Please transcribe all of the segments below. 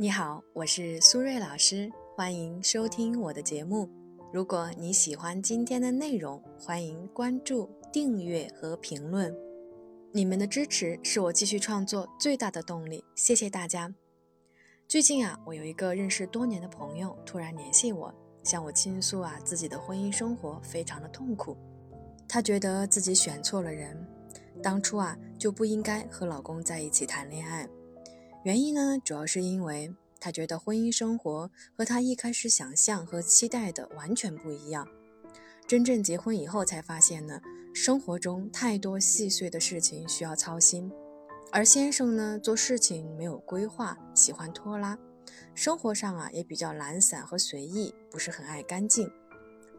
你好，我是苏瑞老师，欢迎收听我的节目。如果你喜欢今天的内容，欢迎关注、订阅和评论。你们的支持是我继续创作最大的动力，谢谢大家。最近啊，我有一个认识多年的朋友突然联系我，向我倾诉啊自己的婚姻生活非常的痛苦。她觉得自己选错了人，当初啊就不应该和老公在一起谈恋爱。原因呢，主要是因为她觉得婚姻生活和她一开始想象和期待的完全不一样。真正结婚以后才发现呢，生活中太多细碎的事情需要操心，而先生呢做事情没有规划，喜欢拖拉，生活上啊也比较懒散和随意，不是很爱干净。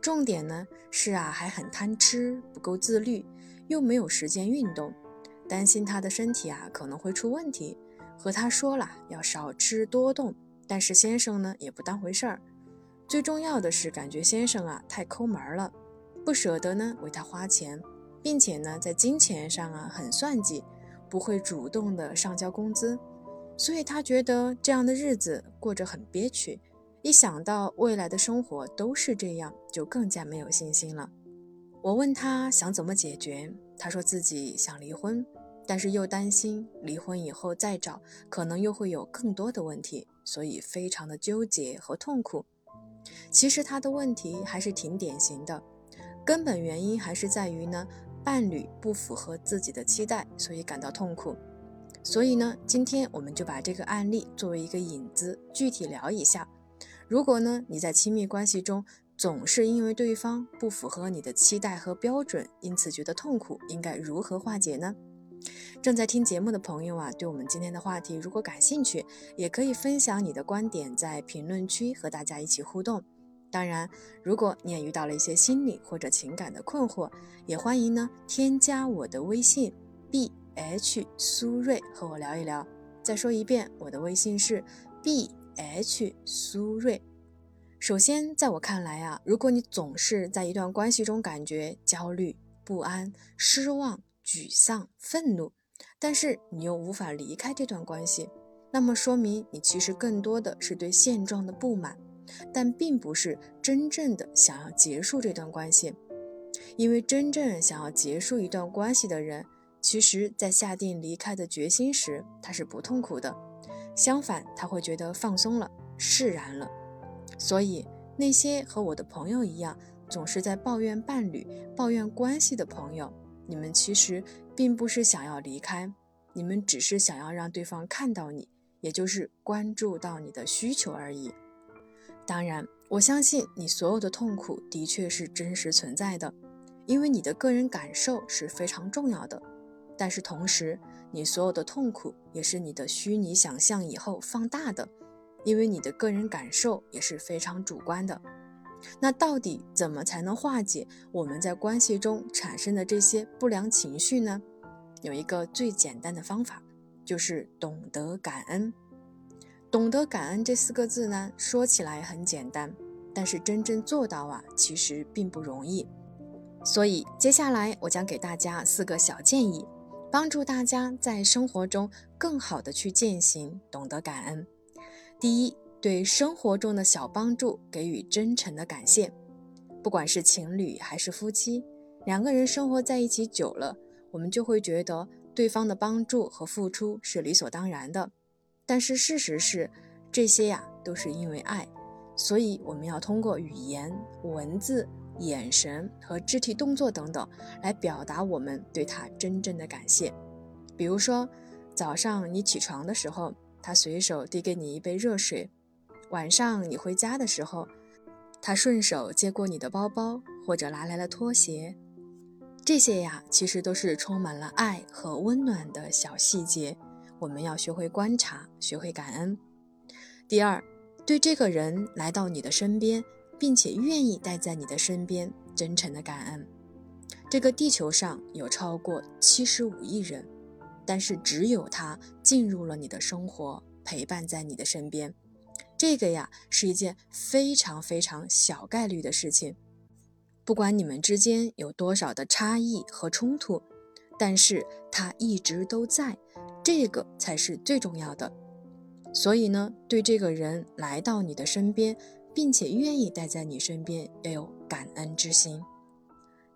重点呢是啊还很贪吃，不够自律，又没有时间运动，担心他的身体啊可能会出问题。和他说了要少吃多动，但是先生呢也不当回事儿。最重要的是，感觉先生啊太抠门了，不舍得呢为他花钱，并且呢在金钱上啊很算计，不会主动的上交工资，所以他觉得这样的日子过着很憋屈。一想到未来的生活都是这样，就更加没有信心了。我问他想怎么解决，他说自己想离婚。但是又担心离婚以后再找，可能又会有更多的问题，所以非常的纠结和痛苦。其实他的问题还是挺典型的，根本原因还是在于呢，伴侣不符合自己的期待，所以感到痛苦。所以呢，今天我们就把这个案例作为一个引子，具体聊一下。如果呢你在亲密关系中总是因为对方不符合你的期待和标准，因此觉得痛苦，应该如何化解呢？正在听节目的朋友啊，对我们今天的话题如果感兴趣，也可以分享你的观点，在评论区和大家一起互动。当然，如果你也遇到了一些心理或者情感的困惑，也欢迎呢添加我的微信 b h 苏瑞和我聊一聊。再说一遍，我的微信是 b h 苏瑞。首先，在我看来啊，如果你总是在一段关系中感觉焦虑、不安、失望，沮丧、愤怒，但是你又无法离开这段关系，那么说明你其实更多的是对现状的不满，但并不是真正的想要结束这段关系。因为真正想要结束一段关系的人，其实在下定离开的决心时，他是不痛苦的，相反，他会觉得放松了、释然了。所以，那些和我的朋友一样，总是在抱怨伴侣、抱怨关系的朋友。你们其实并不是想要离开，你们只是想要让对方看到你，也就是关注到你的需求而已。当然，我相信你所有的痛苦的确是真实存在的，因为你的个人感受是非常重要的。但是同时，你所有的痛苦也是你的虚拟想象以后放大的，因为你的个人感受也是非常主观的。那到底怎么才能化解我们在关系中产生的这些不良情绪呢？有一个最简单的方法，就是懂得感恩。懂得感恩这四个字呢，说起来很简单，但是真正做到啊，其实并不容易。所以接下来我将给大家四个小建议，帮助大家在生活中更好的去践行懂得感恩。第一。对生活中的小帮助给予真诚的感谢，不管是情侣还是夫妻，两个人生活在一起久了，我们就会觉得对方的帮助和付出是理所当然的。但是事实是，这些呀都是因为爱，所以我们要通过语言、文字、眼神和肢体动作等等来表达我们对他真正的感谢。比如说，早上你起床的时候，他随手递给你一杯热水。晚上你回家的时候，他顺手接过你的包包，或者拿来了拖鞋，这些呀，其实都是充满了爱和温暖的小细节。我们要学会观察，学会感恩。第二，对这个人来到你的身边，并且愿意待在你的身边，真诚的感恩。这个地球上有超过七十五亿人，但是只有他进入了你的生活，陪伴在你的身边。这个呀是一件非常非常小概率的事情，不管你们之间有多少的差异和冲突，但是他一直都在，这个才是最重要的。所以呢，对这个人来到你的身边，并且愿意待在你身边，要有感恩之心。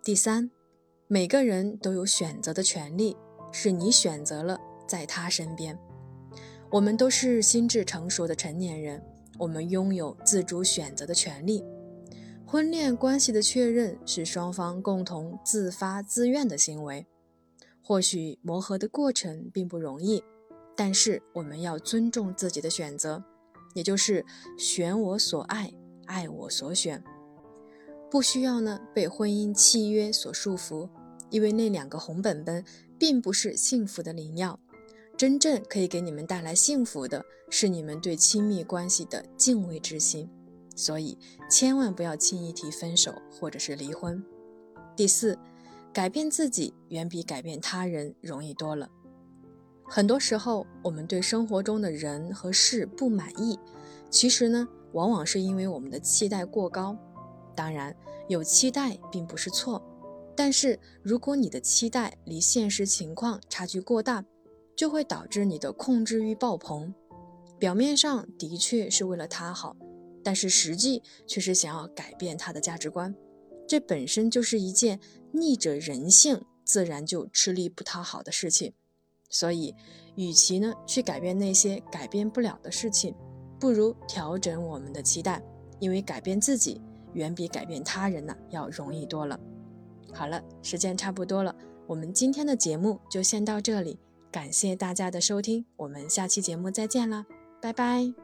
第三，每个人都有选择的权利，是你选择了在他身边。我们都是心智成熟的成年人，我们拥有自主选择的权利。婚恋关系的确认是双方共同自发自愿的行为，或许磨合的过程并不容易。但是我们要尊重自己的选择，也就是选我所爱，爱我所选，不需要呢被婚姻契约所束缚，因为那两个红本本并不是幸福的灵药，真正可以给你们带来幸福的是你们对亲密关系的敬畏之心，所以千万不要轻易提分手或者是离婚。第四，改变自己远比改变他人容易多了。很多时候，我们对生活中的人和事不满意，其实呢，往往是因为我们的期待过高。当然，有期待并不是错，但是如果你的期待离现实情况差距过大，就会导致你的控制欲爆棚。表面上的确是为了他好，但是实际却是想要改变他的价值观，这本身就是一件逆着人性，自然就吃力不讨好的事情。所以，与其呢去改变那些改变不了的事情，不如调整我们的期待，因为改变自己远比改变他人呢要容易多了。好了，时间差不多了，我们今天的节目就先到这里，感谢大家的收听，我们下期节目再见啦，拜拜。